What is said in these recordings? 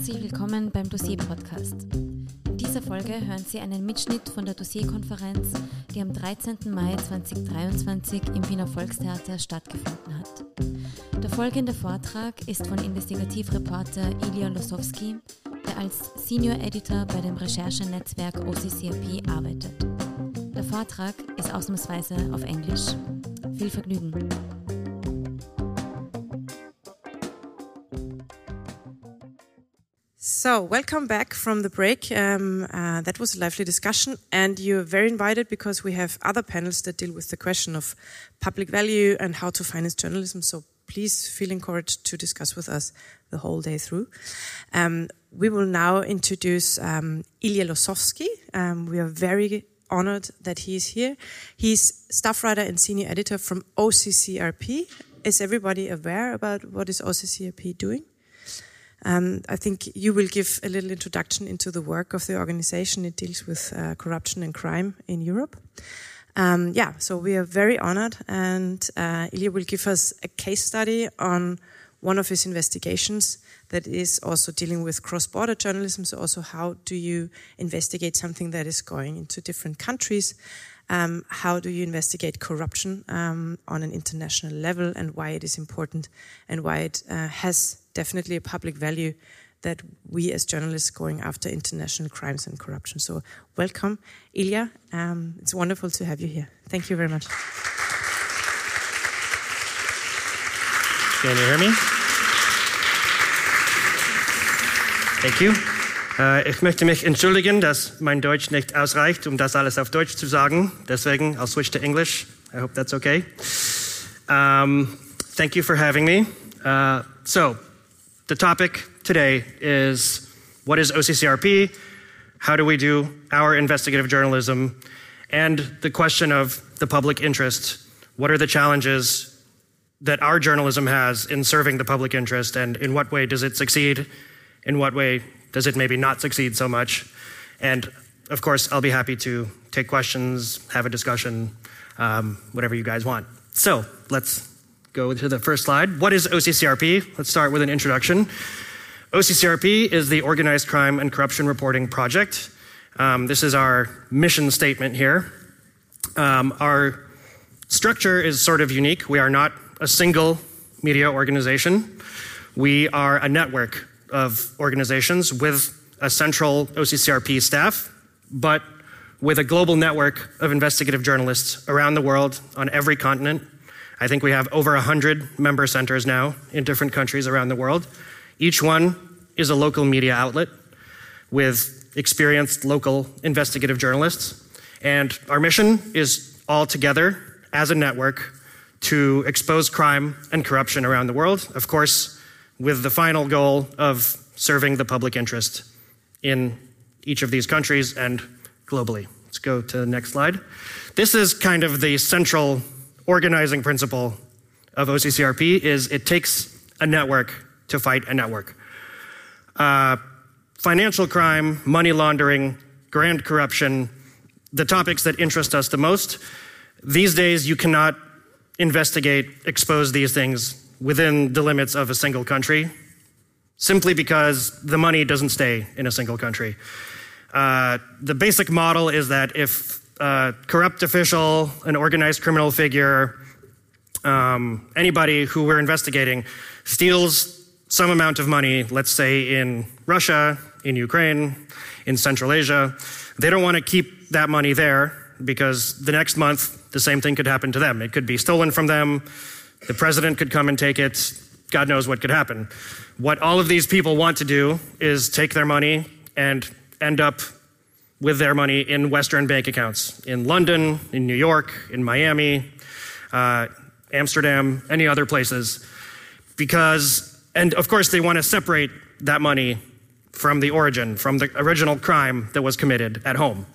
herzlich willkommen beim Dossier-Podcast. In dieser Folge hören Sie einen Mitschnitt von der Dossierkonferenz, die am 13. Mai 2023 im Wiener Volkstheater stattgefunden hat. Der folgende Vortrag ist von Investigativreporter Ilya Losowski, der als Senior Editor bei dem Recherchenetzwerk OCCRP arbeitet. Der Vortrag ist ausnahmsweise auf Englisch. Viel Vergnügen! So, welcome back from the break. Um, uh, that was a lively discussion, and you're very invited because we have other panels that deal with the question of public value and how to finance journalism. So, please feel encouraged to discuss with us the whole day through. Um, we will now introduce um, Ilya Lozovsky. Um, we are very honored that he is here. He's staff writer and senior editor from OCCRP. Is everybody aware about what is OCCRP doing? Um, I think you will give a little introduction into the work of the organization. It deals with uh, corruption and crime in Europe. Um, yeah, so we are very honored, and uh, Ilya will give us a case study on one of his investigations that is also dealing with cross-border journalism. So, also how do you investigate something that is going into different countries? Um, how do you investigate corruption um, on an international level, and why it is important, and why it uh, has definitely a public value that we as journalists going after international crimes and corruption. So welcome, Ilya. Um, it's wonderful to have you here. Thank you very much. Can you hear me? Thank you. Äh, ich möchte mich entschuldigen, dass mein Deutsch nicht ausreicht, um das alles auf Deutsch zu sagen. Deswegen, I'll switch to English. I hope that's okay. Um, thank you for having me. Uh, so, the topic today is what is OCCRP? How do we do our investigative journalism? And the question of the public interest. What are the challenges that our journalism has in serving the public interest? And in what way does it succeed? In what way does it maybe not succeed so much? And of course, I'll be happy to take questions, have a discussion, um, whatever you guys want. So let's go to the first slide. What is OCCRP? Let's start with an introduction. OCCRP is the Organized Crime and Corruption Reporting Project. Um, this is our mission statement here. Um, our structure is sort of unique. We are not a single media organization. We are a network of organizations with a central OCCRP staff, but with a global network of investigative journalists around the world on every continent I think we have over 100 member centers now in different countries around the world. Each one is a local media outlet with experienced local investigative journalists. And our mission is all together as a network to expose crime and corruption around the world, of course, with the final goal of serving the public interest in each of these countries and globally. Let's go to the next slide. This is kind of the central organizing principle of OCCRP is it takes a network to fight a network. Uh, financial crime, money laundering, grand corruption, the topics that interest us the most. These days, you cannot investigate, expose these things within the limits of a single country, simply because the money doesn't stay in a single country. Uh, the basic model is that if a corrupt official, an organized criminal figure, um, anybody who we're investigating steals some amount of money, let's say in Russia, in Ukraine, in Central Asia, they don't want to keep that money there because the next month the same thing could happen to them. It could be stolen from them, the president could come and take it, God knows what could happen. What all of these people want to do is take their money and end up with their money in Western bank accounts in London, in New York, in Miami, uh, Amsterdam, any other places. Because, and of course, they want to separate that money from the origin, from the original crime that was committed at home.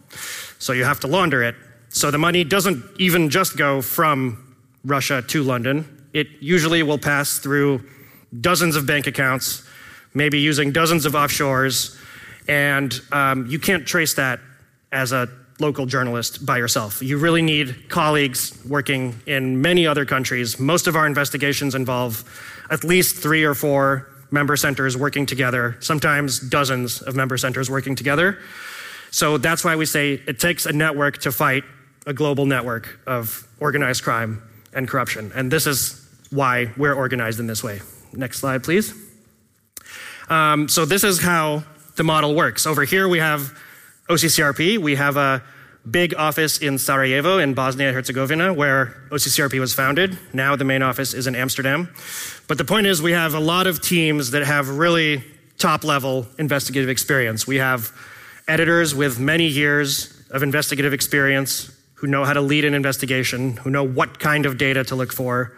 So you have to launder it. So the money doesn't even just go from Russia to London. It usually will pass through dozens of bank accounts, maybe using dozens of offshores, and um, you can't trace that as a local journalist by yourself. You really need colleagues working in many other countries. Most of our investigations involve at least three or four member centers working together, sometimes dozens of member centers working together. So that's why we say it takes a network to fight a global network of organized crime and corruption. And this is why we're organized in this way. Next slide, please. Um, so this is how the model works. Over here we have OCCRP. We have a big office in Sarajevo in Bosnia and Herzegovina where OCCRP was founded. Now the main office is in Amsterdam. But the point is we have a lot of teams that have really top level investigative experience. We have editors with many years of investigative experience who know how to lead an investigation, who know what kind of data to look for,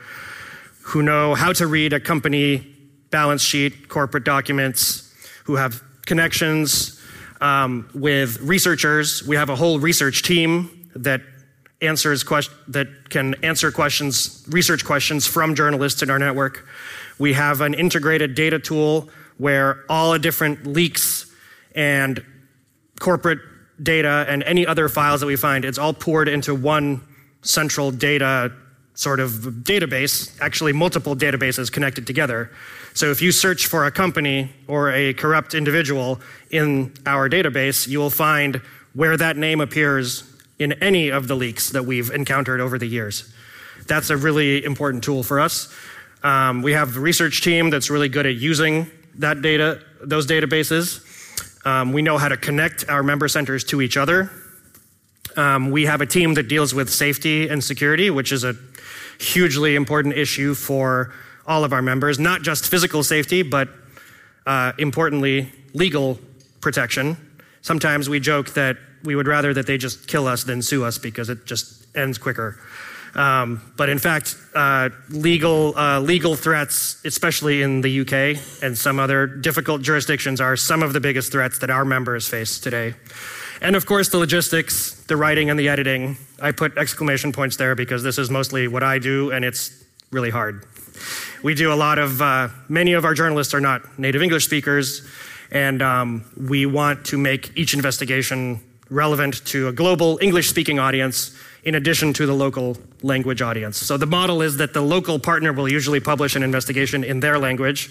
who know how to read a company balance sheet, corporate documents, who have connections um, with researchers. We have a whole research team that answers quest- that can answer questions, research questions from journalists in our network. We have an integrated data tool where all the different leaks and corporate data and any other files that we find, it's all poured into one central data sort of database, actually multiple databases connected together. So if you search for a company or a corrupt individual in our database, you will find where that name appears in any of the leaks that we've encountered over the years. That's a really important tool for us. Um, we have a research team that's really good at using that data, those databases. Um, we know how to connect our member centers to each other. Um, we have a team that deals with safety and security, which is a hugely important issue for all of our members, not just physical safety, but uh, importantly, legal protection. Sometimes we joke that we would rather that they just kill us than sue us because it just ends quicker. Um, but in fact, uh, legal, uh, legal threats, especially in the UK and some other difficult jurisdictions, are some of the biggest threats that our members face today. And of course, the logistics, the writing, and the editing. I put exclamation points there because this is mostly what I do, and it's really hard. We do a lot of, uh, many of our journalists are not native English speakers, and um, we want to make each investigation relevant to a global English speaking audience in addition to the local language audience. So the model is that the local partner will usually publish an investigation in their language.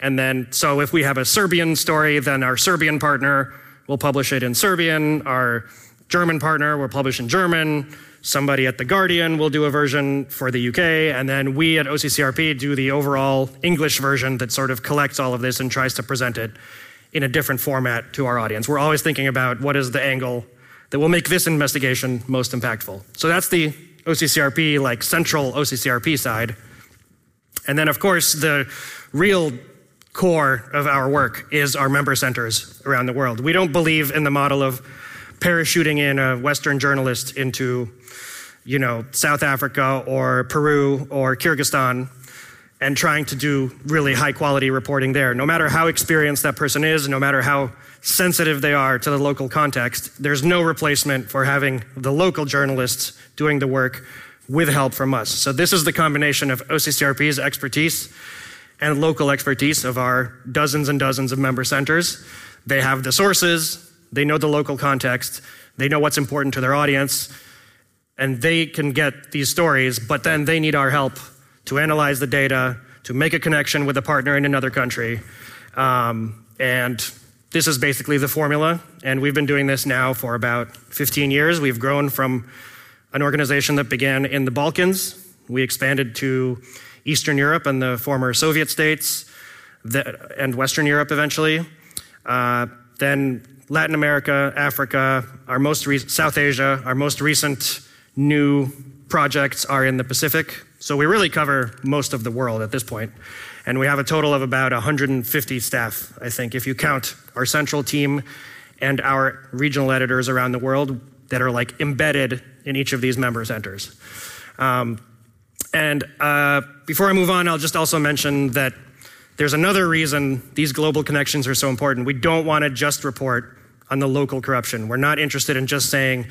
And then, so if we have a Serbian story, then our Serbian partner will publish it in Serbian. Our German partner will publish in German. Somebody at The Guardian will do a version for the UK. And then we at OCCRP do the overall English version that sort of collects all of this and tries to present it in a different format to our audience. We're always thinking about what is the angle that will make this investigation most impactful. So that's the OCCRP, like central OCCRP side. And then, of course, the real core of our work is our member centers around the world. We don't believe in the model of parachuting in a Western journalist into, you know, South Africa or Peru or Kyrgyzstan and trying to do really high quality reporting there. No matter how experienced that person is, no matter how sensitive they are to the local context, there's no replacement for having the local journalists doing the work with help from us. So this is the combination of OCCRP's expertise and local expertise of our dozens and dozens of member centers. They have the sources, they know the local context, they know what's important to their audience, and they can get these stories, but then they need our help to analyze the data, to make a connection with a partner in another country. Um, and this is basically the formula, and we've been doing this now for about 15 years. We've grown from an organization that began in the Balkans. We expanded to Eastern Europe and the former Soviet states, and Western Europe eventually. Uh, then Latin America, Africa, our most re- South Asia, our most recent new projects are in the Pacific. So we really cover most of the world at this point. And we have a total of about 150 staff, I think, if you count our central team and our regional editors around the world that are like embedded in each of these member centers. Um, and uh, before I move on, I'll just also mention that there's another reason these global connections are so important. We don't want to just report on the local corruption. We're not interested in just saying,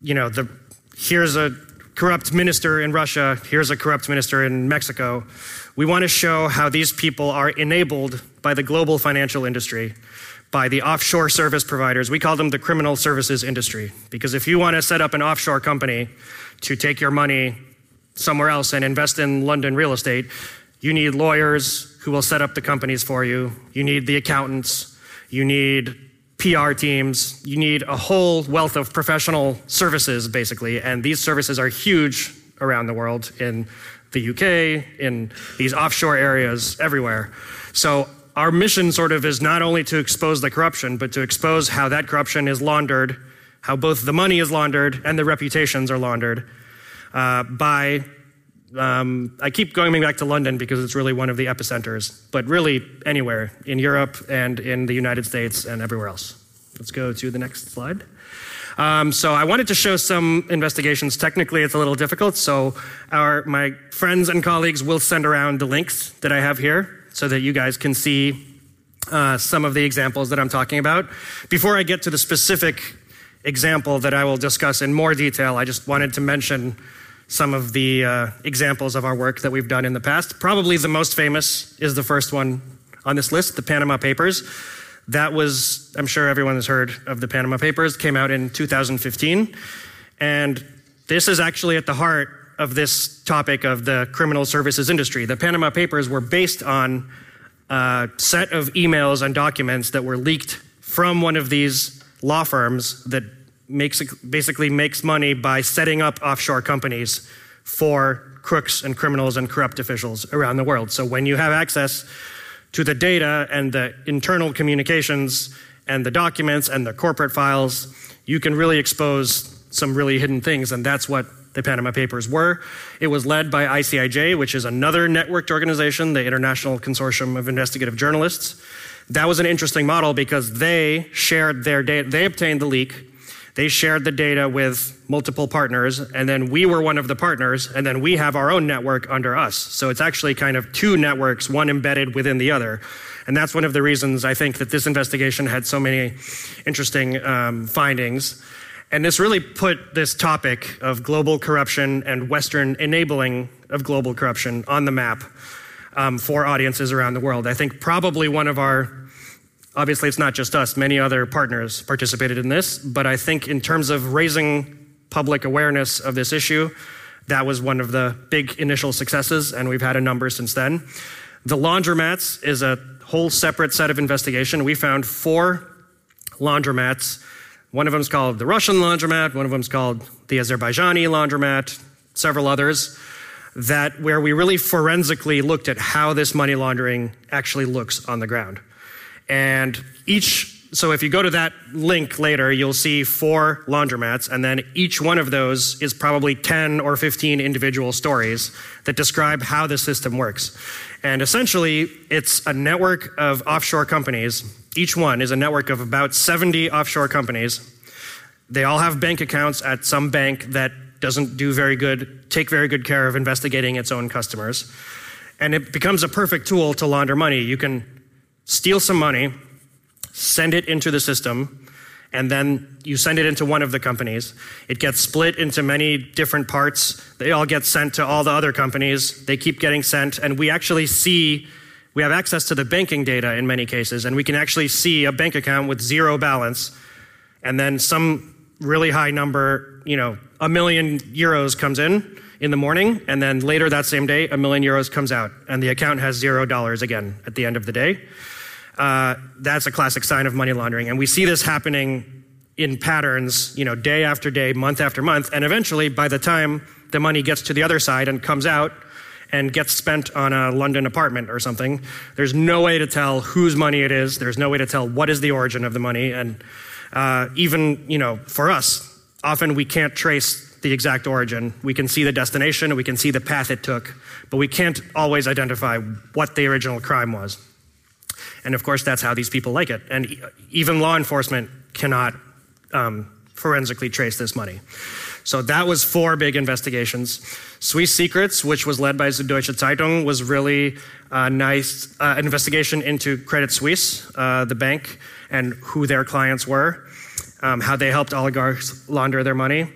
you know, the, here's a corrupt minister in Russia, here's a corrupt minister in Mexico. We want to show how these people are enabled by the global financial industry, by the offshore service providers. We call them the criminal services industry. Because if you want to set up an offshore company to take your money somewhere else and invest in London real estate, you need lawyers who will set up the companies for you. You need the accountants. You need PR teams. You need a whole wealth of professional services, basically. And these services are huge around the world in the UK, in these offshore areas, everywhere. So our mission sort of is not only to expose the corruption, but to expose how that corruption is laundered, how both the money is laundered and the reputations are laundered uh, by. Um, I keep going back to London because it's really one of the epicenters, but really anywhere in Europe and in the United States and everywhere else. Let's go to the next slide. Um, so I wanted to show some investigations. Technically, it's a little difficult, so our, my friends and colleagues will send around the links that I have here so that you guys can see uh, some of the examples that I'm talking about. Before I get to the specific example that I will discuss in more detail, I just wanted to mention some of the uh, examples of our work that we've done in the past. Probably the most famous is the first one on this list, the Panama Papers. That was, I'm sure everyone has heard of the Panama Papers, came out in 2015. And this is actually at the heart of this topic of the criminal services industry. The Panama Papers were based on a set of emails and documents that were leaked from one of these law firms that makes, basically makes money by setting up offshore companies for crooks and criminals and corrupt officials around the world. So when you have access to the data and the internal communications and the documents and the corporate files, you can really expose some really hidden things. And that's what the Panama Papers were. It was led by ICIJ, which is another networked organization, the International Consortium of Investigative Journalists. That was an interesting model because they shared their data, they obtained the leak, they shared the data with multiple partners, and then we were one of the partners, and then we have our own network under us. So it's actually kind of two networks, one embedded within the other. And that's one of the reasons I think that this investigation had so many interesting um, findings. And this really put this topic of global corruption and Western enabling of global corruption on the map um, for audiences around the world. I think probably one of our Obviously, it's not just us, many other partners participated in this, but I think in terms of raising public awareness of this issue, that was one of the big initial successes, and we've had a number since then. The laundromats is a whole separate set of investigation. We found four laundromats. One of them is called the Russian laundromat, one of them is called the Azerbaijani laundromat, several others that where we really forensically looked at how this money laundering actually looks on the ground. And each, so if you go to that link later, you'll see four laundromats, and then each one of those is probably 10 or 15 individual stories that describe how the system works. And essentially, it's a network of offshore companies. Each one is a network of about 70 offshore companies. They all have bank accounts at some bank that doesn't do very good, take very good care of investigating its own customers. And it becomes a perfect tool to launder money. You can steal some money, send it into the system, and then you send it into one of the companies. It gets split into many different parts. They all get sent to all the other companies. They keep getting sent, and we actually see we have access to the banking data in many cases, and we can actually see a bank account with zero balance, and then some really high number, you know, a million euros comes in in the morning, and then later that same day, a million euros comes out, and the account has zero dollars again at the end of the day uh, that's a classic sign of money laundering. And we see this happening in patterns, you know, day after day, month after month. And eventually, by the time the money gets to the other side and comes out and gets spent on a London apartment or something, there's no way to tell whose money it is. There's no way to tell what is the origin of the money. And uh, even, you know, for us, often we can't trace the exact origin. We can see the destination, we can see the path it took, but we can't always identify what the original crime was. And of course, that's how these people like it. And even law enforcement cannot um, forensically trace this money. So that was four big investigations. Swiss Secrets, which was led by Süddeutsche Zeitung, was really a nice uh, investigation into Credit Suisse, uh, the bank, and who their clients were, um, how they helped oligarchs launder their money.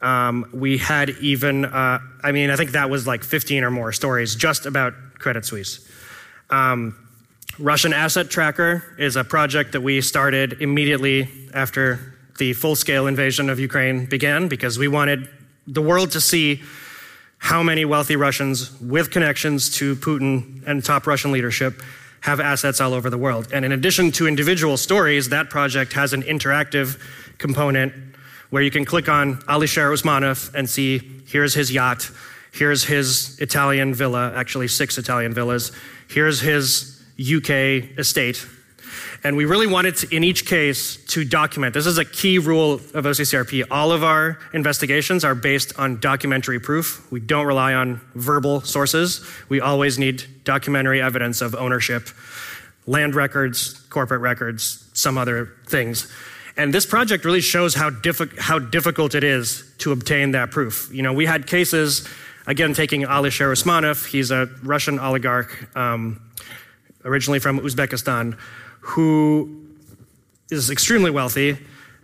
Um, we had even, uh, I mean, I think that was like 15 or more stories just about Credit Suisse. Um, Russian Asset Tracker is a project that we started immediately after the full scale invasion of Ukraine began because we wanted the world to see how many wealthy Russians with connections to Putin and top Russian leadership have assets all over the world. And in addition to individual stories, that project has an interactive component where you can click on Alisher Usmanov and see here's his yacht, here's his Italian villa, actually six Italian villas, here's his UK estate, and we really wanted to, in each case, to document. This is a key rule of OCCRP. All of our investigations are based on documentary proof. We don't rely on verbal sources. We always need documentary evidence of ownership, land records, corporate records, some other things. And this project really shows how, diffi- how difficult it is to obtain that proof. You know, we had cases, again, taking Alisher Usmanov, he's a Russian oligarch, um, originally from Uzbekistan who is extremely wealthy.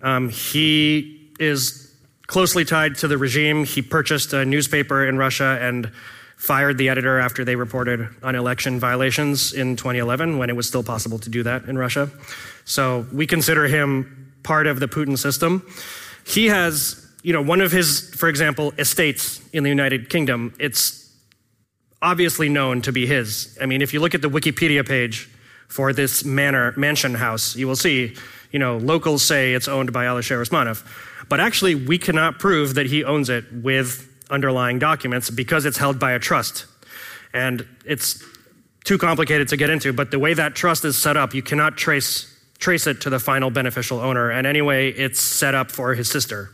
Um, he is closely tied to the regime. He purchased a newspaper in Russia and fired the editor after they reported on election violations in 2011 when it was still possible to do that in Russia. So we consider him part of the Putin system. He has, you know, one of his, for example, estates in the United Kingdom, it's obviously known to be his. I mean, if you look at the Wikipedia page, for this manor, mansion house. You will see, you know, locals say it's owned by Alisher Usmanov. But actually, we cannot prove that he owns it with underlying documents because it's held by a trust. And it's too complicated to get into, but the way that trust is set up, you cannot trace, trace it to the final beneficial owner. And anyway, it's set up for his sister.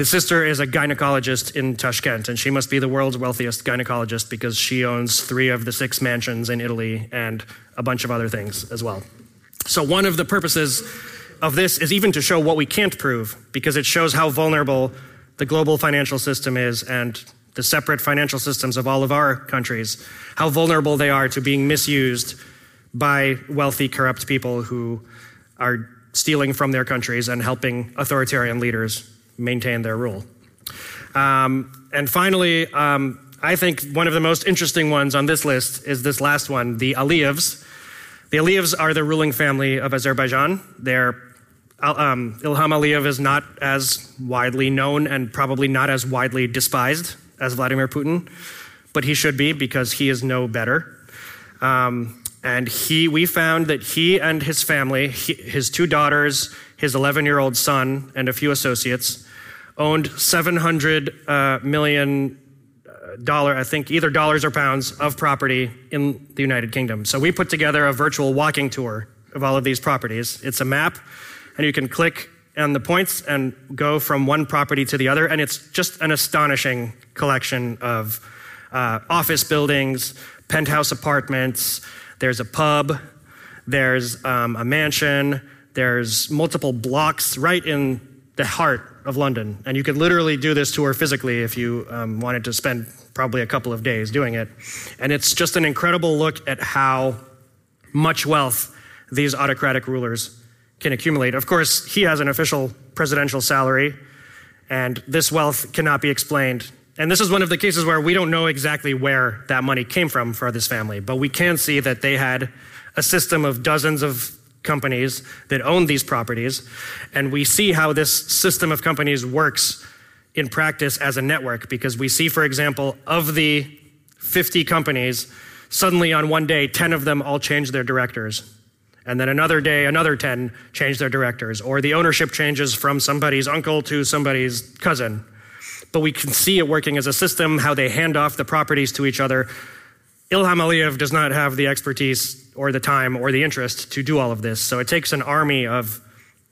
His sister is a gynecologist in Tashkent, and she must be the world's wealthiest gynecologist because she owns three of the six mansions in Italy and a bunch of other things as well. So, one of the purposes of this is even to show what we can't prove because it shows how vulnerable the global financial system is and the separate financial systems of all of our countries, how vulnerable they are to being misused by wealthy, corrupt people who are stealing from their countries and helping authoritarian leaders maintain their rule. Um, and finally, um, I think one of the most interesting ones on this list is this last one, the Aliyevs. The Aliyevs are the ruling family of Azerbaijan. Their um, Ilham Aliyev is not as widely known and probably not as widely despised as Vladimir Putin, but he should be because he is no better. Um, and he, we found that he and his family, he, his two daughters, his 11 year old son, and a few associates, owned 700 uh, million uh, dollar, I think either dollars or pounds of property in the United Kingdom. So we put together a virtual walking tour of all of these properties. It's a map, and you can click on the points and go from one property to the other, and it's just an astonishing collection of uh, office buildings, penthouse apartments. There's a pub. There's um, a mansion. There's multiple blocks right in the heart of London. And you could literally do this tour physically if you um, wanted to spend probably a couple of days doing it. And it's just an incredible look at how much wealth these autocratic rulers can accumulate. Of course, he has an official presidential salary, and this wealth cannot be explained. And this is one of the cases where we don't know exactly where that money came from for this family, but we can see that they had a system of dozens of companies that own these properties. And we see how this system of companies works in practice as a network because we see, for example, of the 50 companies, suddenly on one day, 10 of them all change their directors. And then another day, another 10 change their directors. Or the ownership changes from somebody's uncle to somebody's cousin. But we can see it working as a system, how they hand off the properties to each other. Ilham Aliyev does not have the expertise or the time or the interest to do all of this. So it takes an army of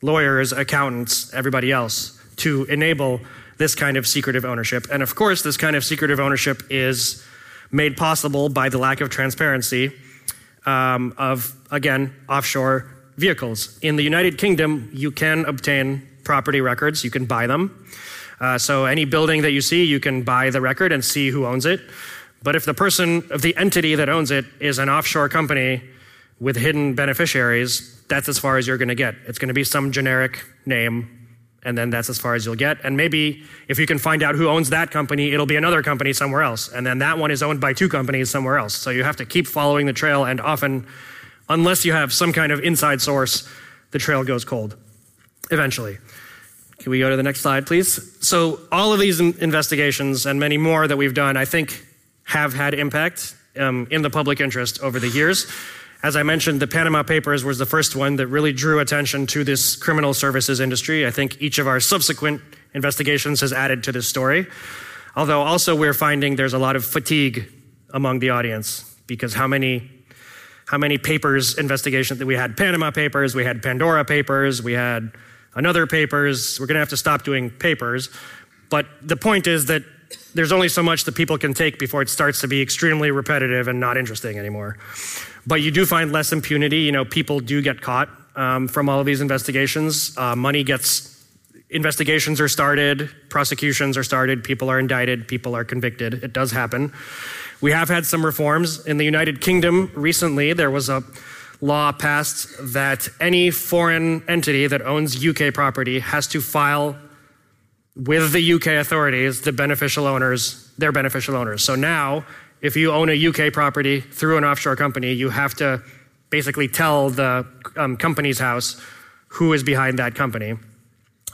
lawyers, accountants, everybody else to enable this kind of secretive ownership. And of course, this kind of secretive ownership is made possible by the lack of transparency um, of, again, offshore vehicles. In the United Kingdom, you can obtain property records, you can buy them. Uh, so any building that you see, you can buy the record and see who owns it. But if the person of the entity that owns it is an offshore company with hidden beneficiaries, that's as far as you're going to get. It's going to be some generic name, and then that's as far as you'll get. And maybe if you can find out who owns that company, it'll be another company somewhere else. And then that one is owned by two companies somewhere else. So you have to keep following the trail, and often, unless you have some kind of inside source, the trail goes cold eventually. can we go to the next slide, please? So, all of these investigations and many more that we've done, I think, have had impact um, in the public interest over the years. As I mentioned, the Panama Papers was the first one that really drew attention to this criminal services industry. I think each of our subsequent investigations has added to this story. Although, also, we're finding there's a lot of fatigue among the audience because how many how many papers investigation that we had panama papers we had pandora papers we had another papers we're going to have to stop doing papers but the point is that there's only so much that people can take before it starts to be extremely repetitive and not interesting anymore. But you do find less impunity. You know people do get caught um, from all of these investigations. Uh, money gets investigations are started prosecutions are started people are indicted people are convicted. It does happen. We have had some reforms. In the United Kingdom recently, there was a law passed that any foreign entity that owns UK property has to file with the UK authorities the beneficial owners, their beneficial owners. So now, if you own a UK property through an offshore company, you have to basically tell the um, Companies House who is behind that company.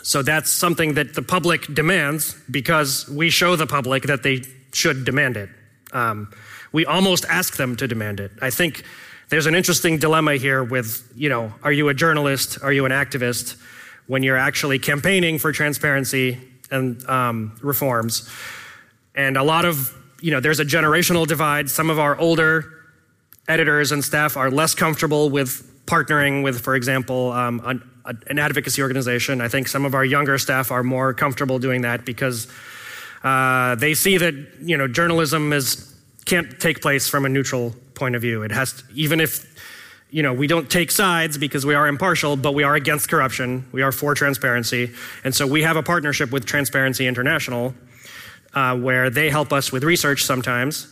So that's something that the public demands because we show the public that they should demand it. Um, we almost ask them to demand it. I think there's an interesting dilemma here with, you know, are you a journalist? Are you an activist? When you're actually campaigning for transparency and um, reforms. And a lot of, you know, there's a generational divide. Some of our older editors and staff are less comfortable with partnering with, for example, um, an, an, advocacy organization. I think some of our younger staff are more comfortable doing that because uh, they see that you know journalism is can't take place from a neutral point of view. It has to, even if you know we don't take sides because we are impartial, but we are against corruption. We are for transparency, and so we have a partnership with Transparency International, uh, where they help us with research sometimes,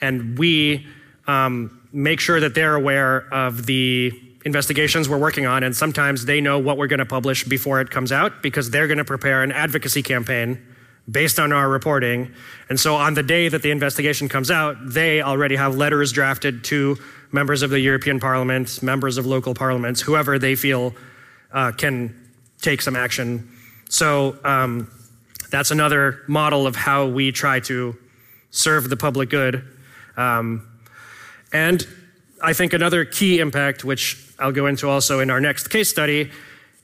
and we um, make sure that they're aware of the investigations we're working on, and sometimes they know what we're going to publish before it comes out because they're going to prepare an advocacy campaign based on our reporting. And so on the day that the investigation comes out, they already have letters drafted to members of the European Parliament, members of local parliaments, whoever they feel uh, can take some action. So um, that's another model of how we try to serve the public good. Um, and I think another key impact, which I'll go into also in our next case study,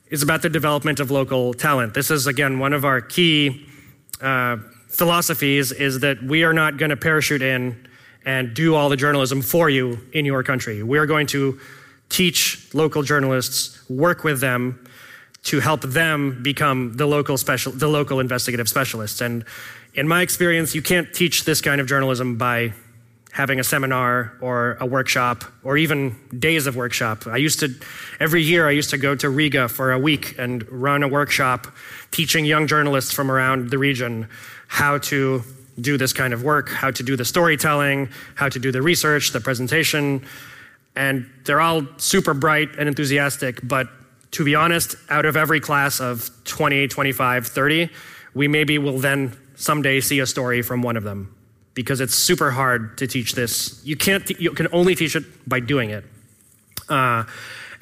is about the development of local talent. This is, again, one of our key uh, philosophies is that we are not going to parachute in and do all the journalism for you in your country. We're going to teach local journalists, work with them to help them become the local special, the local investigative specialists. And in my experience, you can't teach this kind of journalism by having a seminar or a workshop or even days of workshop. I used to, every year, I used to go to Riga for a week and run a workshop teaching young journalists from around the region how to do this kind of work, how to do the storytelling, how to do the research, the presentation. And they're all super bright and enthusiastic, but to be honest, out of every class of 20, 25, 30, we maybe will then someday see a story from one of them because it's super hard to teach this. You can't, you can only teach it by doing it. Uh,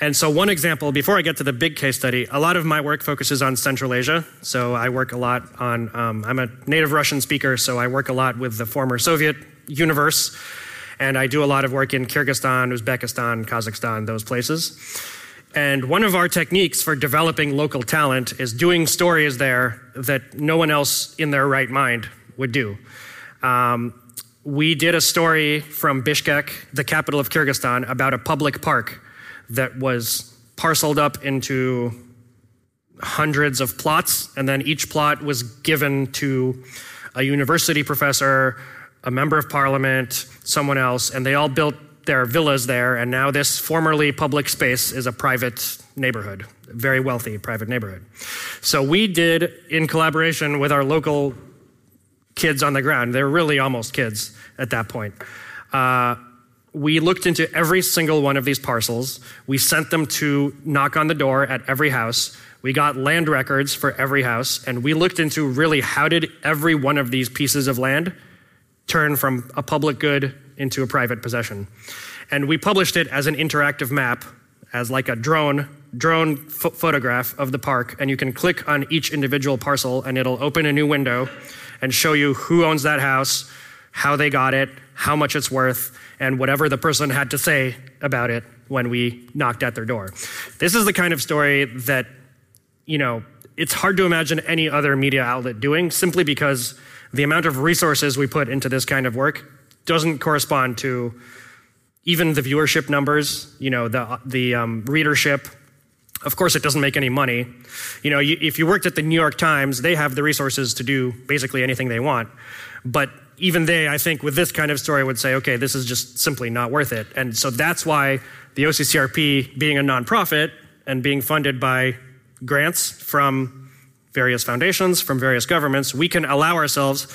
and so, one example, before I get to the big case study, a lot of my work focuses on Central Asia. So, I work a lot on, um, I'm a native Russian speaker, so I work a lot with the former Soviet universe. And I do a lot of work in Kyrgyzstan, Uzbekistan, Kazakhstan, those places. And one of our techniques for developing local talent is doing stories there that no one else in their right mind would do. Um, we did a story from Bishkek, the capital of Kyrgyzstan, about a public park that was parceled up into hundreds of plots, and then each plot was given to a university professor, a member of parliament, someone else, and they all built their villas there, and now this formerly public space is a private neighborhood, very wealthy private neighborhood. So we did, in collaboration with our local kids on the ground. They're really almost kids at that point. Uh, we looked into every single one of these parcels. We sent them to knock on the door at every house. We got land records for every house, and we looked into really how did every one of these pieces of land turn from a public good into a private possession. And we published it as an interactive map, as like a drone drone ph- photograph of the park, and you can click on each individual parcel, and it'll open a new window and show you who owns that house, how they got it, how much it's worth, and whatever the person had to say about it when we knocked at their door. This is the kind of story that, you know, it's hard to imagine any other media outlet doing simply because the amount of resources we put into this kind of work doesn't correspond to even the viewership numbers, you know, the, the um, readership. Of course, it doesn't make any money. You know, you, if you worked at the New York Times, they have the resources to do basically anything they want. But even they, I think, with this kind of story, would say, okay, this is just simply not worth it. And so that's why the OCCRP, being a nonprofit and being funded by grants from various foundations, from various governments, we can allow ourselves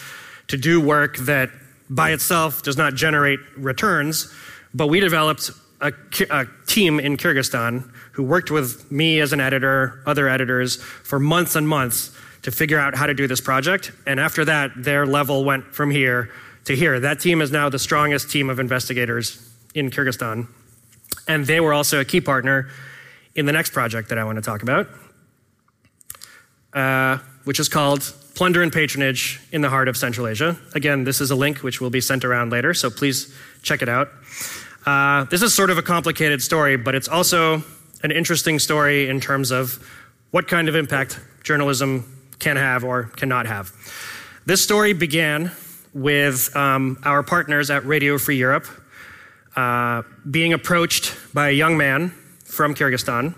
to do work that by itself does not generate returns, but we developed a, a, team in Kyrgyzstan who worked with me as an editor, other editors, for months and months to figure out how to do this project. And after that, their level went from here to here. That team is now the strongest team of investigators in Kyrgyzstan. And they were also a key partner in the next project that I want to talk about, uh, which is called Plunder and Patronage in the Heart of Central Asia. Again, this is a link which will be sent around later, so please check it out. Uh, this is sort of a complicated story, but it's also an interesting story in terms of what kind of impact journalism can have or cannot have. This story began with um, our partners at Radio Free Europe uh, being approached by a young man from Kyrgyzstan.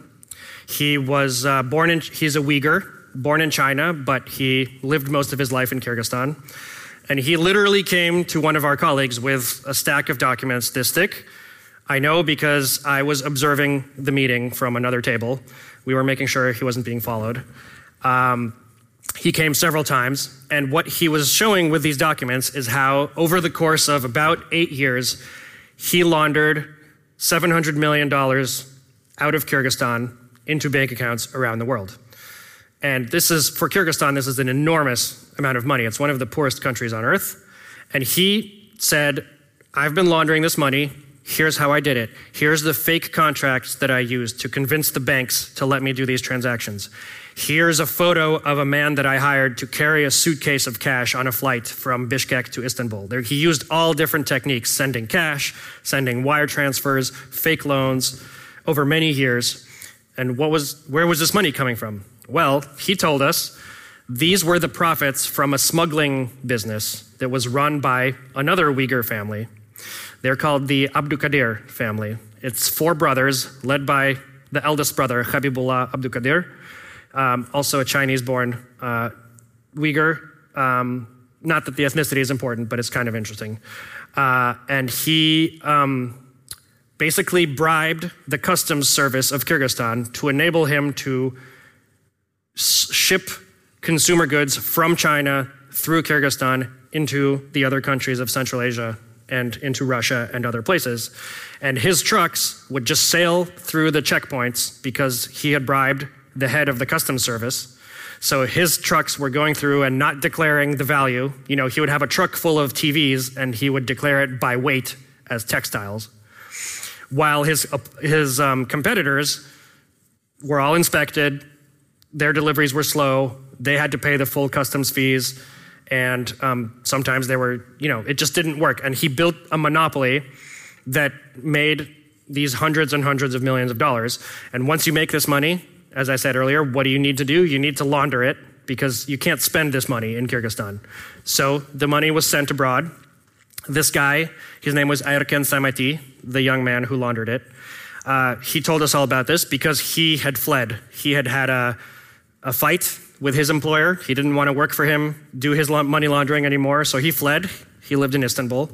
He was uh, born in, he's a Uyghur, born in China, but he lived most of his life in Kyrgyzstan. And he literally came to one of our colleagues with a stack of documents this thick. I know because I was observing the meeting from another table. We were making sure he wasn't being followed. Um, he came several times, and what he was showing with these documents is how, over the course of about eight years, he laundered $700 million out of Kyrgyzstan into bank accounts around the world. And this is, for Kyrgyzstan, this is an enormous amount of money. It's one of the poorest countries on earth. And he said, I've been laundering this money. Here's how I did it. Here's the fake contracts that I used to convince the banks to let me do these transactions. Here's a photo of a man that I hired to carry a suitcase of cash on a flight from Bishkek to Istanbul. There, he used all different techniques sending cash, sending wire transfers, fake loans over many years. And what was, where was this money coming from? Well, he told us these were the profits from a smuggling business that was run by another Uyghur family. They're called the Abdukadir family. It's four brothers led by the eldest brother, Habibullah Abdukadir um, also a Chinese born uh, Uyghur. Um, not that the ethnicity is important, but it's kind of interesting. Uh, and he um, basically bribed the customs service of Kyrgyzstan to enable him to ship consumer goods from China through Kyrgyzstan into the other countries of Central Asia and into Russia and other places. And his trucks would just sail through the checkpoints because he had bribed the head of the customs service. So his trucks were going through and not declaring the value. You know, he would have a truck full of TVs and he would declare it by weight as textiles. While his, his um, competitors were all inspected, their deliveries were slow, they had to pay the full customs fees, and um, sometimes they were, you know, it just didn't work. And he built a monopoly that made these hundreds and hundreds of millions of dollars. And once you make this money, as I said earlier, what do you need to do? You need to launder it because you can't spend this money in Kyrgyzstan. So the money was sent abroad. This guy, his name was Aierken Saimaiti, the young man who laundered it. Uh, he told us all about this because he had fled. He had had a, a fight with his employer. He didn't want to work for him, do his money laundering anymore, so he fled. He lived in Istanbul.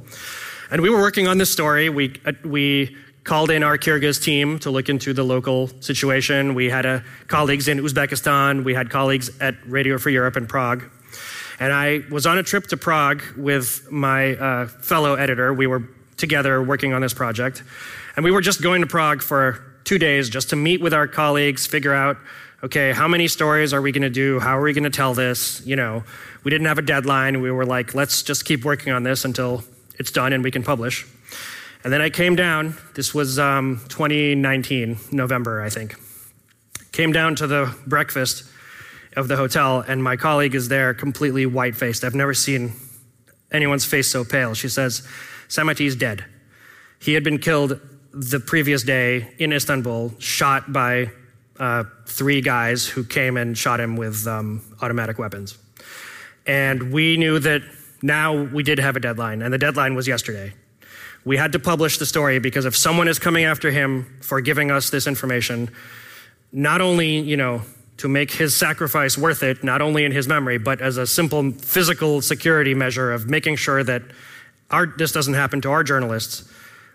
And we were working on this story. We, uh, we called in our Kyrgyz team to look into the local situation. We had uh, colleagues in Uzbekistan, we had colleagues at Radio Free Europe in Prague. And I was on a trip to Prague with my uh, fellow editor. We were together working on this project. And we were just going to Prague for two days just to meet with our colleagues, figure out, okay, how many stories are we going to do? How are we going to tell this? You know, we didn't have a deadline. We were like, let's just keep working on this until it's done and we can publish. And then I came down. This was um, 2019, November, I think. came down to the breakfast of the hotel, and my colleague is there completely white faced. I've never seen anyone's face so pale. She says, Saimaiti is dead. He had been killed the previous day in Istanbul, shot by uh, three guys who came and shot him with um, automatic weapons. And we knew that now we did have a deadline, and the deadline was yesterday. We had to publish the story because if someone is coming after him for giving us this information, not only, you know, to make his sacrifice worth it, not only in his memory, but as a simple physical security measure of making sure that our, this doesn't happen to our journalists,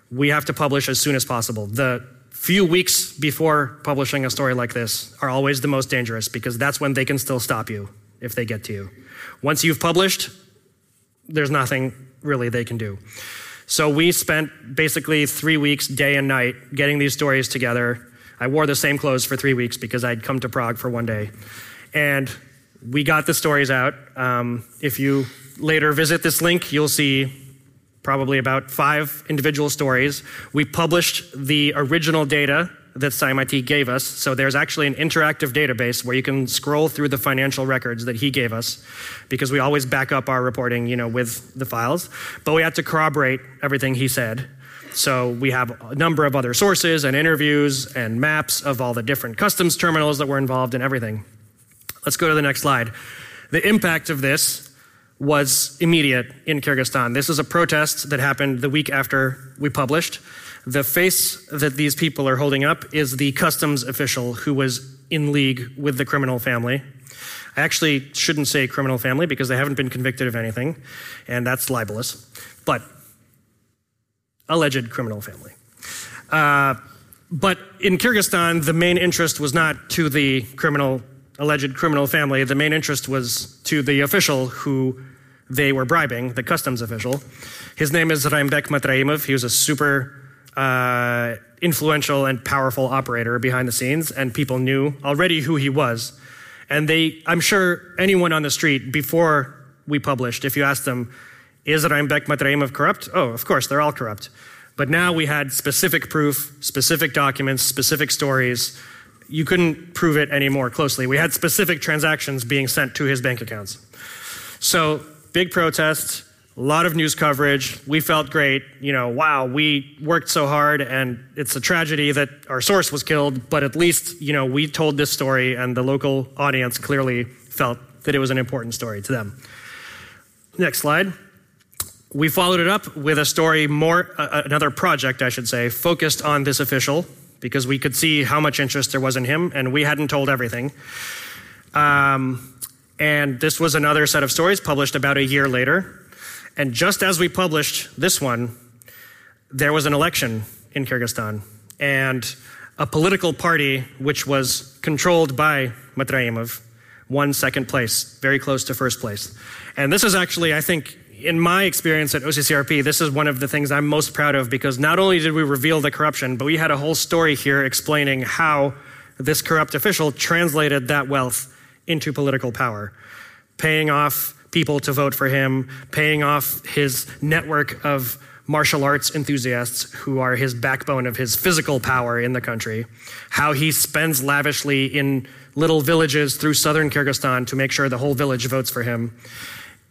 we have to publish as soon as possible. The few weeks before publishing a story like this are always the most dangerous because that's when they can still stop you if they get to you. Once you've published, there's nothing really they can do. So we spent basically three weeks, day and night, getting these stories together I wore the same clothes for three weeks because I'd come to Prague for one day. And we got the stories out. Um, if you later visit this link, you'll see probably about five individual stories. We published the original data that Saimaiti gave us. So there's actually an interactive database where you can scroll through the financial records that he gave us because we always back up our reporting, you know, with the files. But we had to corroborate everything he said. So we have a number of other sources and interviews and maps of all the different customs terminals that were involved in everything. Let's go to the next slide. The impact of this was immediate in Kyrgyzstan. This is a protest that happened the week after we published. The face that these people are holding up is the customs official who was in league with the criminal family. I actually shouldn't say criminal family because they haven't been convicted of anything, and that's libelous. But alleged criminal family. Uh, but in Kyrgyzstan, the main interest was not to the criminal, alleged criminal family. The main interest was to the official who they were bribing, the customs official. His name is Raimbek Matraimov. He was a super uh, influential and powerful operator behind the scenes, and people knew already who he was. And they, I'm sure anyone on the street before we published, if you asked them, is Raimbek Matraimov corrupt? Oh, of course, they're all corrupt. But now we had specific proof, specific documents, specific stories. You couldn't prove it any more closely. We had specific transactions being sent to his bank accounts. So, big protest, a lot of news coverage. We felt great. You know, wow, we worked so hard, and it's a tragedy that our source was killed, but at least, you know, we told this story, and the local audience clearly felt that it was an important story to them. Next slide we followed it up with a story more, uh, another project, I should say, focused on this official because we could see how much interest there was in him, and we hadn't told everything. Um, and this was another set of stories published about a year later. And just as we published this one, there was an election in Kyrgyzstan, and a political party which was controlled by Matraimov won second place, very close to first place. And this is actually, I think, in my experience at OCCRP, this is one of the things I'm most proud of because not only did we reveal the corruption, but we had a whole story here explaining how this corrupt official translated that wealth into political power, paying off people to vote for him, paying off his network of martial arts enthusiasts who are his backbone of his physical power in the country, how he spends lavishly in little villages through southern Kyrgyzstan to make sure the whole village votes for him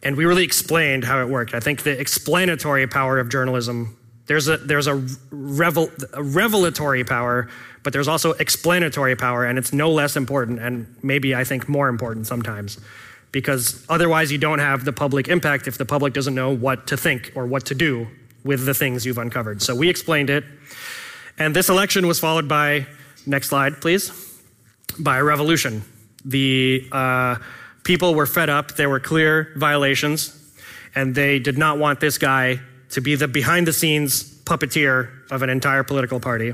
and we really explained how it worked. I think the explanatory power of journalism, there's a, there's a, revel, a revelatory power, but there's also explanatory power, and it's no less important, and maybe I think more important sometimes. Because otherwise, you don't have the public impact if the public doesn't know what to think or what to do with the things you've uncovered. So we explained it. And this election was followed by, next slide, please, by a revolution. The uh, people were fed up. There were clear violations, and they did not want this guy to be the behind the scenes puppeteer of an entire political party.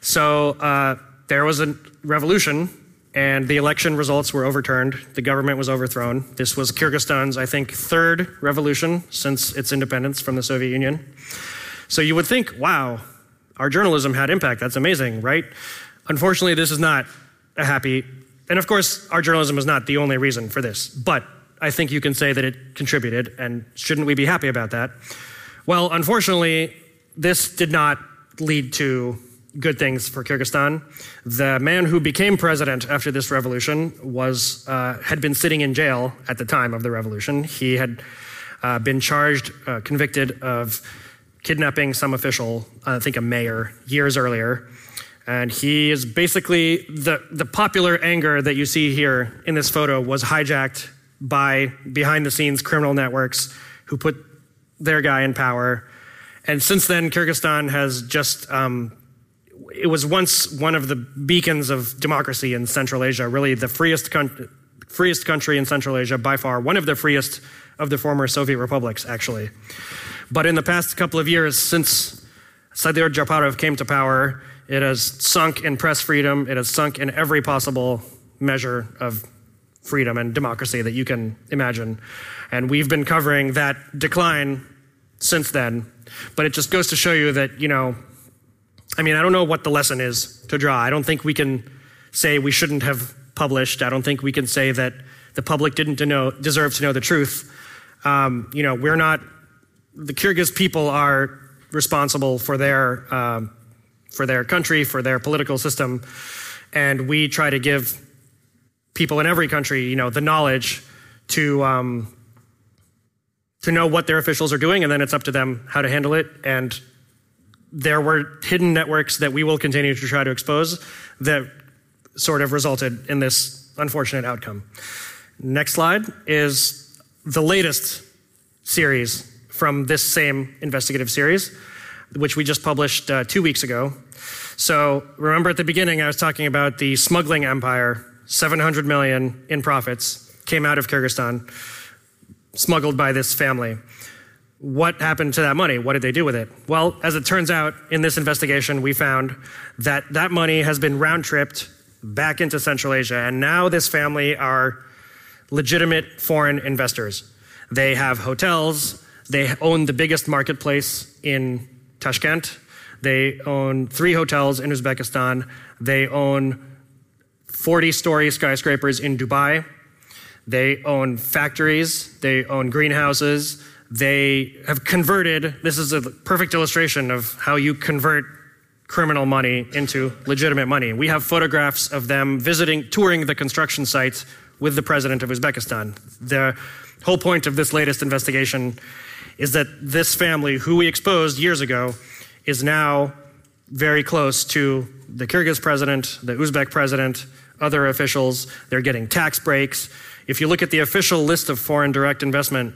So uh, there was a revolution, and the election results were overturned. The government was overthrown. This was Kyrgyzstan's, I think, third revolution since its independence from the Soviet Union. So you would think, wow, our journalism had impact. That's amazing, right? Unfortunately, this is not a happy and of course, our journalism is not the only reason for this, but I think you can say that it contributed, and shouldn't we be happy about that? Well, unfortunately, this did not lead to good things for Kyrgyzstan. The man who became president after this revolution was uh, had been sitting in jail at the time of the revolution. He had uh, been charged, uh, convicted of kidnapping some official, I think a mayor, years earlier. And he is basically the, the popular anger that you see here in this photo was hijacked by behind the scenes criminal networks who put their guy in power. And since then, Kyrgyzstan has just, um, it was once one of the beacons of democracy in Central Asia, really the freest, con- freest country in Central Asia by far, one of the freest of the former Soviet republics, actually. But in the past couple of years, since Sadyr Japarov came to power, it has sunk in press freedom, it has sunk in every possible measure of freedom and democracy that you can imagine. And we've been covering that decline since then. But it just goes to show you that, you know, I mean, I don't know what the lesson is to draw. I don't think we can say we shouldn't have published. I don't think we can say that the public didn't know, deserve to know the truth. Um, you know, we're not, the Kyrgyz people are responsible for their, um, for their country, for their political system. And we try to give people in every country, you know, the knowledge to, um, to know what their officials are doing, and then it's up to them how to handle it. And there were hidden networks that we will continue to try to expose that sort of resulted in this unfortunate outcome. Next slide is the latest series from this same investigative series, which we just published uh, two weeks ago. So remember at the beginning, I was talking about the smuggling empire, 700 million in profits came out of Kyrgyzstan smuggled by this family. What happened to that money? What did they do with it? Well, as it turns out, in this investigation, we found that that money has been round tripped back into Central Asia, and now this family are legitimate foreign investors. They have hotels, they own the biggest marketplace in Tashkent, they own three hotels in Uzbekistan, they own 40 story skyscrapers in Dubai. They own factories, they own greenhouses, they have converted. This is a perfect illustration of how you convert criminal money into legitimate money. We have photographs of them visiting, touring the construction sites with the president of Uzbekistan. The whole point of this latest investigation is that this family, who we exposed years ago, is now very close to the Kyrgyz president, the Uzbek president, other officials. They're getting tax breaks. If you look at the official list of foreign direct investment,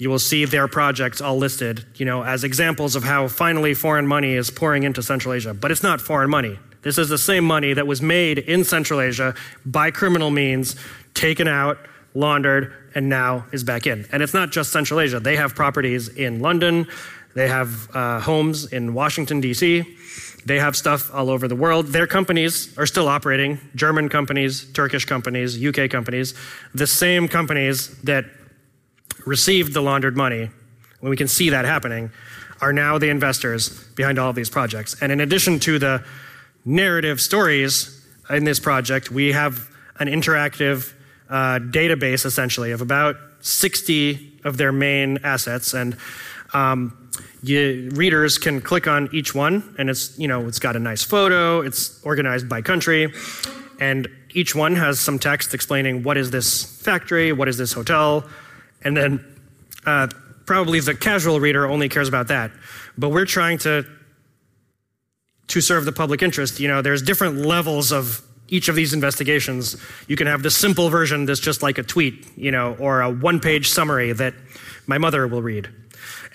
you will see their projects all listed, you know, as examples of how finally foreign money is pouring into Central Asia. But it's not foreign money. This is the same money that was made in Central Asia by criminal means, taken out, laundered, and now is back in. And it's not just Central Asia. They have properties in London, they have uh, homes in Washington, D.C., they have stuff all over the world. Their companies are still operating German companies, Turkish companies, UK companies, the same companies that received the laundered money, when we can see that happening, are now the investors behind all of these projects. And in addition to the narrative stories in this project, we have an interactive uh, database essentially of about 60 of their main assets. And um, you, readers can click on each one, and it's you know it's got a nice photo. It's organized by country, and each one has some text explaining what is this factory, what is this hotel, and then uh, probably the casual reader only cares about that. But we're trying to to serve the public interest. You know, there's different levels of each of these investigations. You can have the simple version that's just like a tweet, you know, or a one-page summary that my mother will read.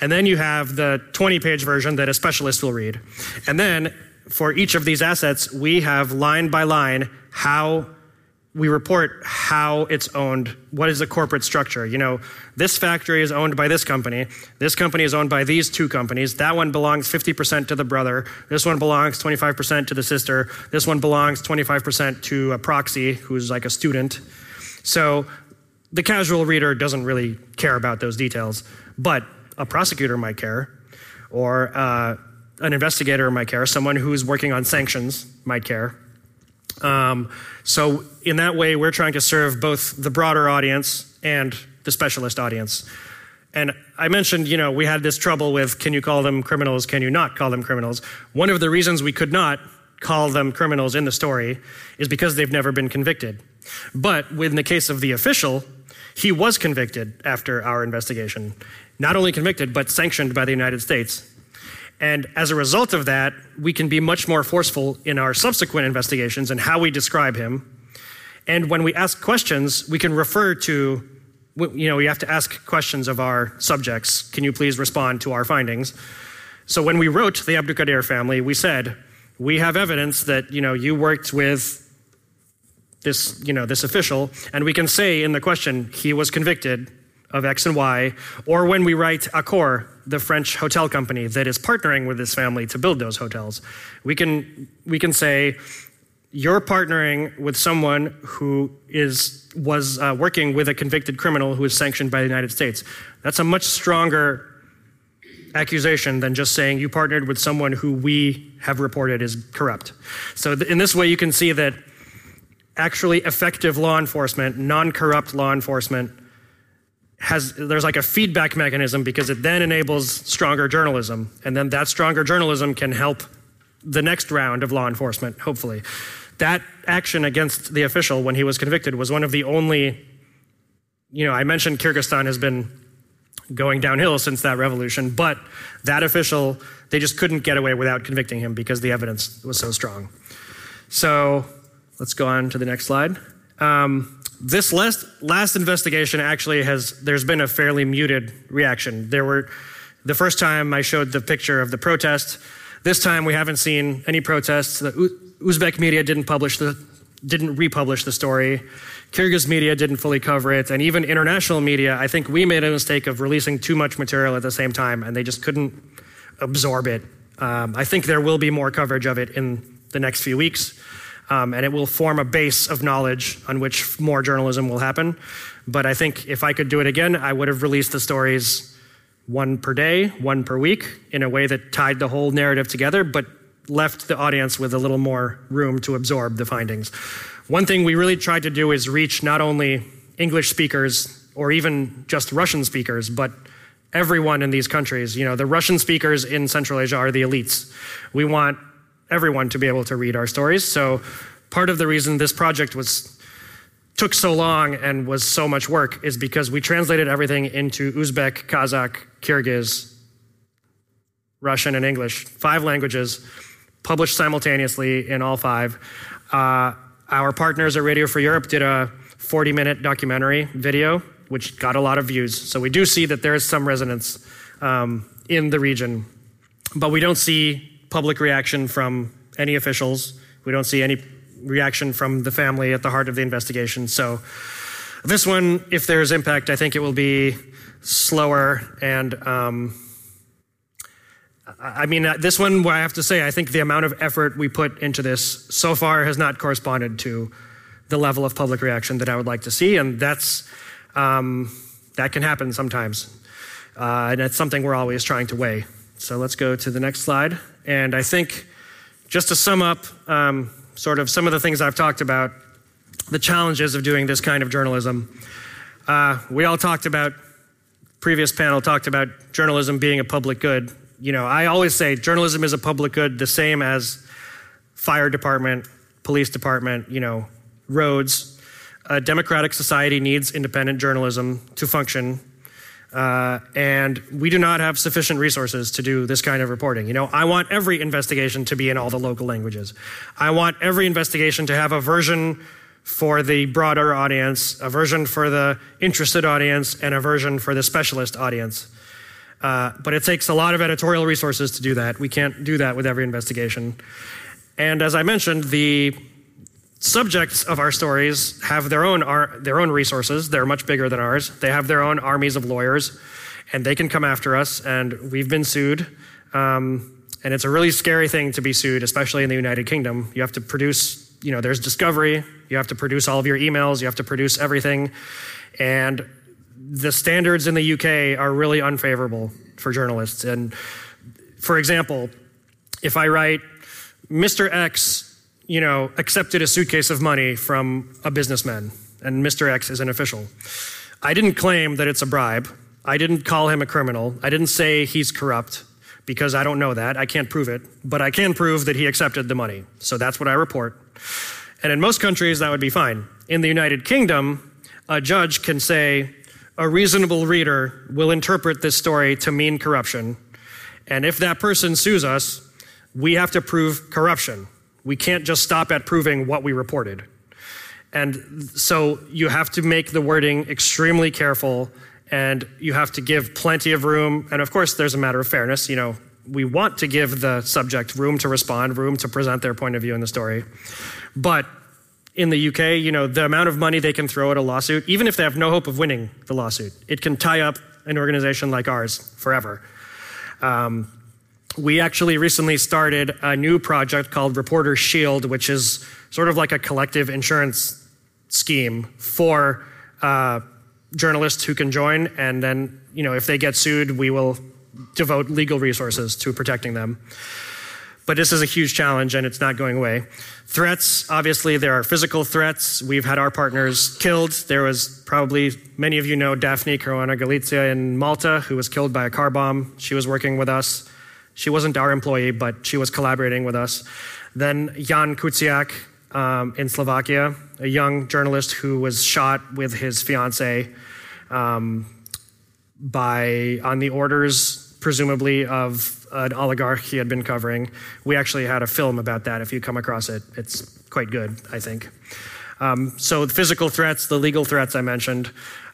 And then you have the 20 page version that a specialist will read. And then for each of these assets, we have line by line how we report how it's owned. What is the corporate structure? You know, this factory is owned by this company. This company is owned by these two companies. That one belongs 50% to the brother. This one belongs 25% to the sister. This one belongs 25% to a proxy who's like a student. So the casual reader doesn't really care about those details. But a prosecutor might care, or uh, an investigator might care, someone who's working on sanctions might care. Um, so, in that way, we're trying to serve both the broader audience and the specialist audience. And I mentioned, you know, we had this trouble with can you call them criminals, can you not call them criminals? One of the reasons we could not call them criminals in the story is because they've never been convicted. But in the case of the official, he was convicted after our investigation. Not only convicted, but sanctioned by the United States. And as a result of that, we can be much more forceful in our subsequent investigations and how we describe him. And when we ask questions, we can refer to, you know, we have to ask questions of our subjects. Can you please respond to our findings? So when we wrote the Abdulkadir family, we said, we have evidence that, you know, you worked with this, you know, this official, and we can say in the question, he was convicted of X and Y, or when we write Accor, the French hotel company that is partnering with this family to build those hotels, we can, we can say, you're partnering with someone who is, was uh, working with a convicted criminal who is sanctioned by the United States. That's a much stronger accusation than just saying you partnered with someone who we have reported is corrupt. So, th- in this way, you can see that actually effective law enforcement, non corrupt law enforcement, has there's like a feedback mechanism because it then enables stronger journalism. And then that stronger journalism can help the next round of law enforcement hopefully. That action against the official when he was convicted was one of the only you know i mentioned kyrgyzstan has been going downhill since that revolution but that official they just couldn't get away without convicting him because the evidence was so strong. So let's go on to the next slide. Um, this last, last investigation actually has, there's been a fairly muted reaction. There were, the first time I showed the picture of the protest, this time we haven't seen any protests. The Uzbek media didn't publish the, didn't republish the story. Kyrgyz media didn't fully cover it. And even international media, I think we made a mistake of releasing too much material at the same time and they just couldn't absorb it. Um, I think there will be more coverage of it in the next few weeks um, and it will form a base of knowledge on which more journalism will happen. But I think if I could do it again, I would have released the stories one per day, one per week, in a way that tied the whole narrative together, but left the audience with a little more room to absorb the findings. One thing we really tried to do is reach not only English speakers or even just Russian speakers, but everyone in these countries. You know, the Russian speakers in Central Asia are the elites. We want everyone to be able to read our stories. So part of the reason this project was took so long and was so much work is because we translated everything into Uzbek, Kazakh, Kyrgyz, Russian, and English, five languages, published simultaneously in all five. Uh, our partners at Radio Free Europe did a 40 minute documentary video, which got a lot of views. So we do see that there is some resonance um, in the region, but we don't see public reaction from any officials. We don't see any reaction from the family at the heart of the investigation. So, this one, if there's impact, I think it will be slower and. Um, I mean, uh, this one, I have to say, I think the amount of effort we put into this so far has not corresponded to the level of public reaction that I would like to see, and that's um, that can happen sometimes, uh, and it's something we're always trying to weigh. So let's go to the next slide. And I think, just to sum up um, sort of some of the things I've talked about, the challenges of doing this kind of journalism. Uh, we all talked about, previous panel talked about journalism being a public good. You know, I always say journalism is a public good, the same as fire department, police department, you know, roads. A democratic society needs independent journalism to function uh, and we do not have sufficient resources to do this kind of reporting. You know, I want every investigation to be in all the local languages. I want every investigation to have a version for the broader audience, a version for the interested audience, and a version for the specialist audience. Uh, but it takes a lot of editorial resources to do that. We can't do that with every investigation. And as I mentioned, the subjects of our stories have their own, their own resources. They're much bigger than ours. They have their own armies of lawyers, and they can come after us, and we've been sued. Um, and it's a really scary thing to be sued, especially in the United Kingdom. You have to produce, you know, there's discovery, you have to produce all of your emails, you have to produce everything. And the standards in the UK are really unfavorable for journalists. And for example, if I write, Mr. X you know, accepted a suitcase of money from a businessman, and Mr. X is an official. I didn't claim that it's a bribe. I didn't call him a criminal. I didn't say he's corrupt. because I don't know that. I can't prove it, but I can prove that he accepted the money. So that's what I report. And in most countries, that would be fine. In the United Kingdom, a judge can say, a reasonable reader will interpret this story to mean corruption. And if that person sues us, we have to prove corruption. We can't just stop at proving what we reported. And so you have to make the wording extremely careful and you have to give plenty of room. And of course, there's a matter of fairness. You know, we want to give the subject room to respond, room to present their point of view in the story. But in the UK, you know, the amount of money they can throw at a lawsuit, even if they have no hope of winning the lawsuit, it can tie up an organization like ours forever. Um, we actually recently started a new project called Reporter Shield, which is sort of like a collective insurance scheme for uh, journalists who can join. And then, you know, if they get sued, we will devote legal resources to protecting them. But this is a huge challenge and it's not going away. Threats, obviously, there are physical threats. We've had our partners killed. There was probably, many of you know Daphne Caruana Galizia in Malta, who was killed by a car bomb. She was working with us. She wasn't our employee, but she was collaborating with us. Then Jan Kuciak um, in Slovakia, a young journalist who was shot with his fiancee um, by on the orders, presumably of an oligarch he had been covering. We actually had a film about that. If you come across it, it's quite good, I think. Um, so the physical threats, the legal threats I mentioned.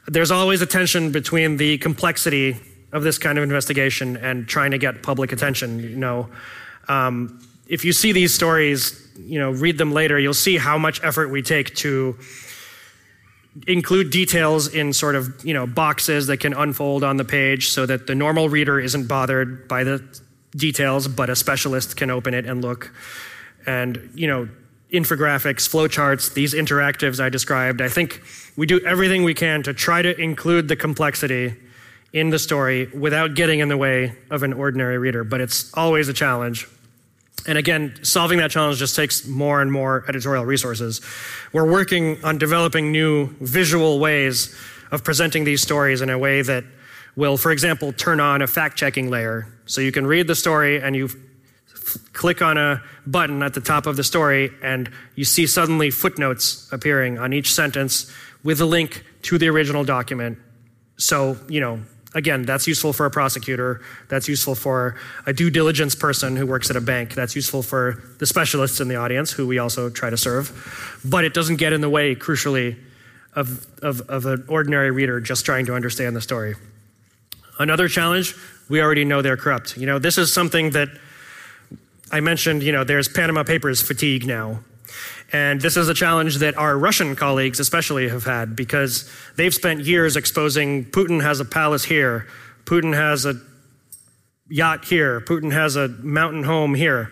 There's always a tension between the complexity of this kind of investigation and trying to get public attention. You know, um, if you see these stories, you know, read them later, you'll see how much effort we take to include details in sort of you know boxes that can unfold on the page so that the normal reader isn't bothered by the details but a specialist can open it and look and you know infographics flowcharts these interactives i described i think we do everything we can to try to include the complexity in the story without getting in the way of an ordinary reader but it's always a challenge and again, solving that challenge just takes more and more editorial resources. We're working on developing new visual ways of presenting these stories in a way that will, for example, turn on a fact checking layer. So you can read the story and you f- click on a button at the top of the story and you see suddenly footnotes appearing on each sentence with a link to the original document. So, you know, Again, that's useful for a prosecutor. That's useful for a due diligence person who works at a bank. That's useful for the specialists in the audience, who we also try to serve. But it doesn't get in the way, crucially, of, of, of an ordinary reader just trying to understand the story. Another challenge, we already know they're corrupt. You know, this is something that I mentioned, you know, there's Panama Papers fatigue now. And this is a challenge that our Russian colleagues, especially, have had because they've spent years exposing Putin has a palace here, Putin has a yacht here, Putin has a mountain home here.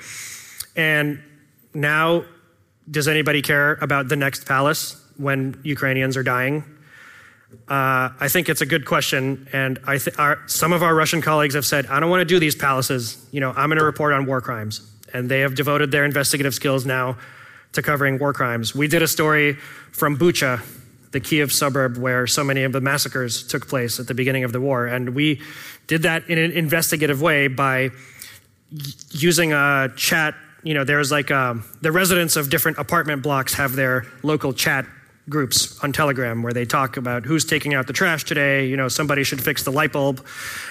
And now, does anybody care about the next palace when Ukrainians are dying? Uh, I think it's a good question, and I th- our, some of our Russian colleagues have said, "I don't want to do these palaces. You know, I'm going to report on war crimes," and they have devoted their investigative skills now to covering war crimes. We did a story from Bucha, the Kiev suburb where so many of the massacres took place at the beginning of the war. And we did that in an investigative way by using a chat. You know, there's like um, the residents of different apartment blocks have their local chat groups on Telegram where they talk about who's taking out the trash today. You know, somebody should fix the light bulb.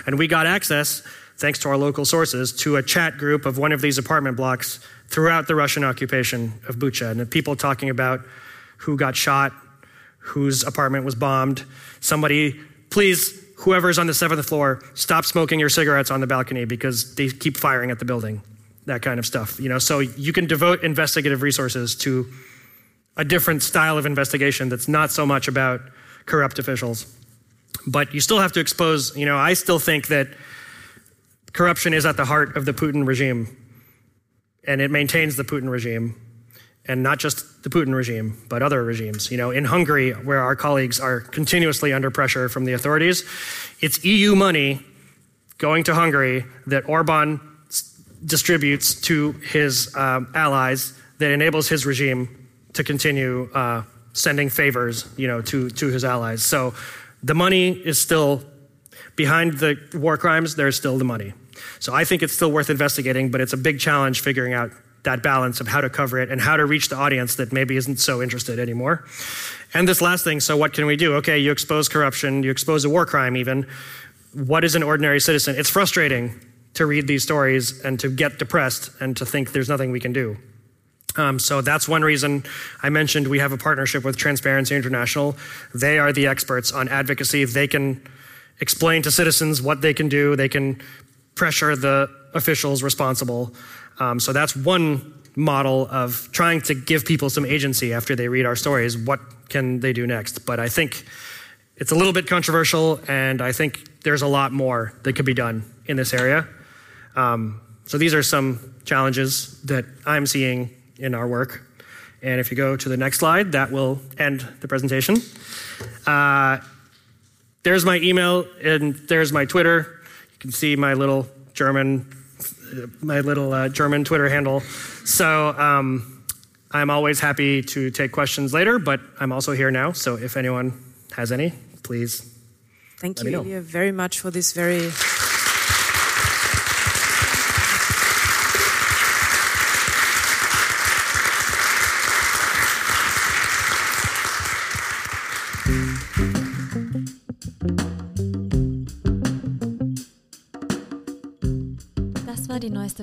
And we got access, thanks to our local sources, to a chat group of one of these apartment blocks throughout the Russian occupation of Bucha. And people talking about who got shot, whose apartment was bombed. Somebody, please, whoever's on the seventh floor, stop smoking your cigarettes on the balcony because they keep firing at the building. That kind of stuff. You know, so you can devote investigative resources to a different style of investigation that's not so much about corrupt officials. But you still have to expose, you know, I still think that corruption is at the heart of the Putin regime and it maintains the Putin regime, and not just the Putin regime, but other regimes. You know, in Hungary, where our colleagues are continuously under pressure from the authorities, it's EU money going to Hungary that Orban distributes to his um, allies that enables his regime to continue uh, sending favors, you know, to, to his allies. So the money is still behind the war crimes. There's still the money. So I think it's still worth investigating, but it's a big challenge figuring out that balance of how to cover it and how to reach the audience that maybe isn't so interested anymore. And this last thing so, what can we do? Okay, you expose corruption, you expose a war crime, even. What is an ordinary citizen? It's frustrating to read these stories and to get depressed and to think there's nothing we can do. Um, so that's one reason I mentioned we have a partnership with Transparency International. They are the experts on advocacy. They can explain to citizens what they can do, they can pressure the officials responsible. Um, so that's one model of trying to give people some agency after they read our stories. What can they do next? But I think it's a little bit controversial, and I think there's a lot more that could be done in this area. Um, so these are some challenges that I'm seeing in our work. And if you go to the next slide, that will end the presentation. Uh, there's my email and there's my Twitter. You can see my little German, my little uh, German Twitter handle. So um, I'm always happy to take questions later, but I'm also here now. So if anyone has any, please. Thank you, Ilya, very much for this very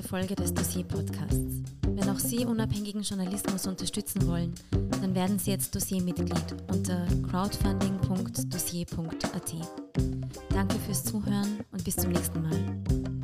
Folge des Dossier-Podcasts. Wenn auch Sie unabhängigen Journalismus unterstützen wollen, dann werden Sie jetzt Dossiermitglied unter crowdfunding.dossier.at. Danke fürs Zuhören und bis zum nächsten Mal.